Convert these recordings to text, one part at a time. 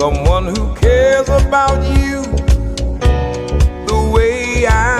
someone who cares about you the way I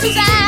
Sunshine.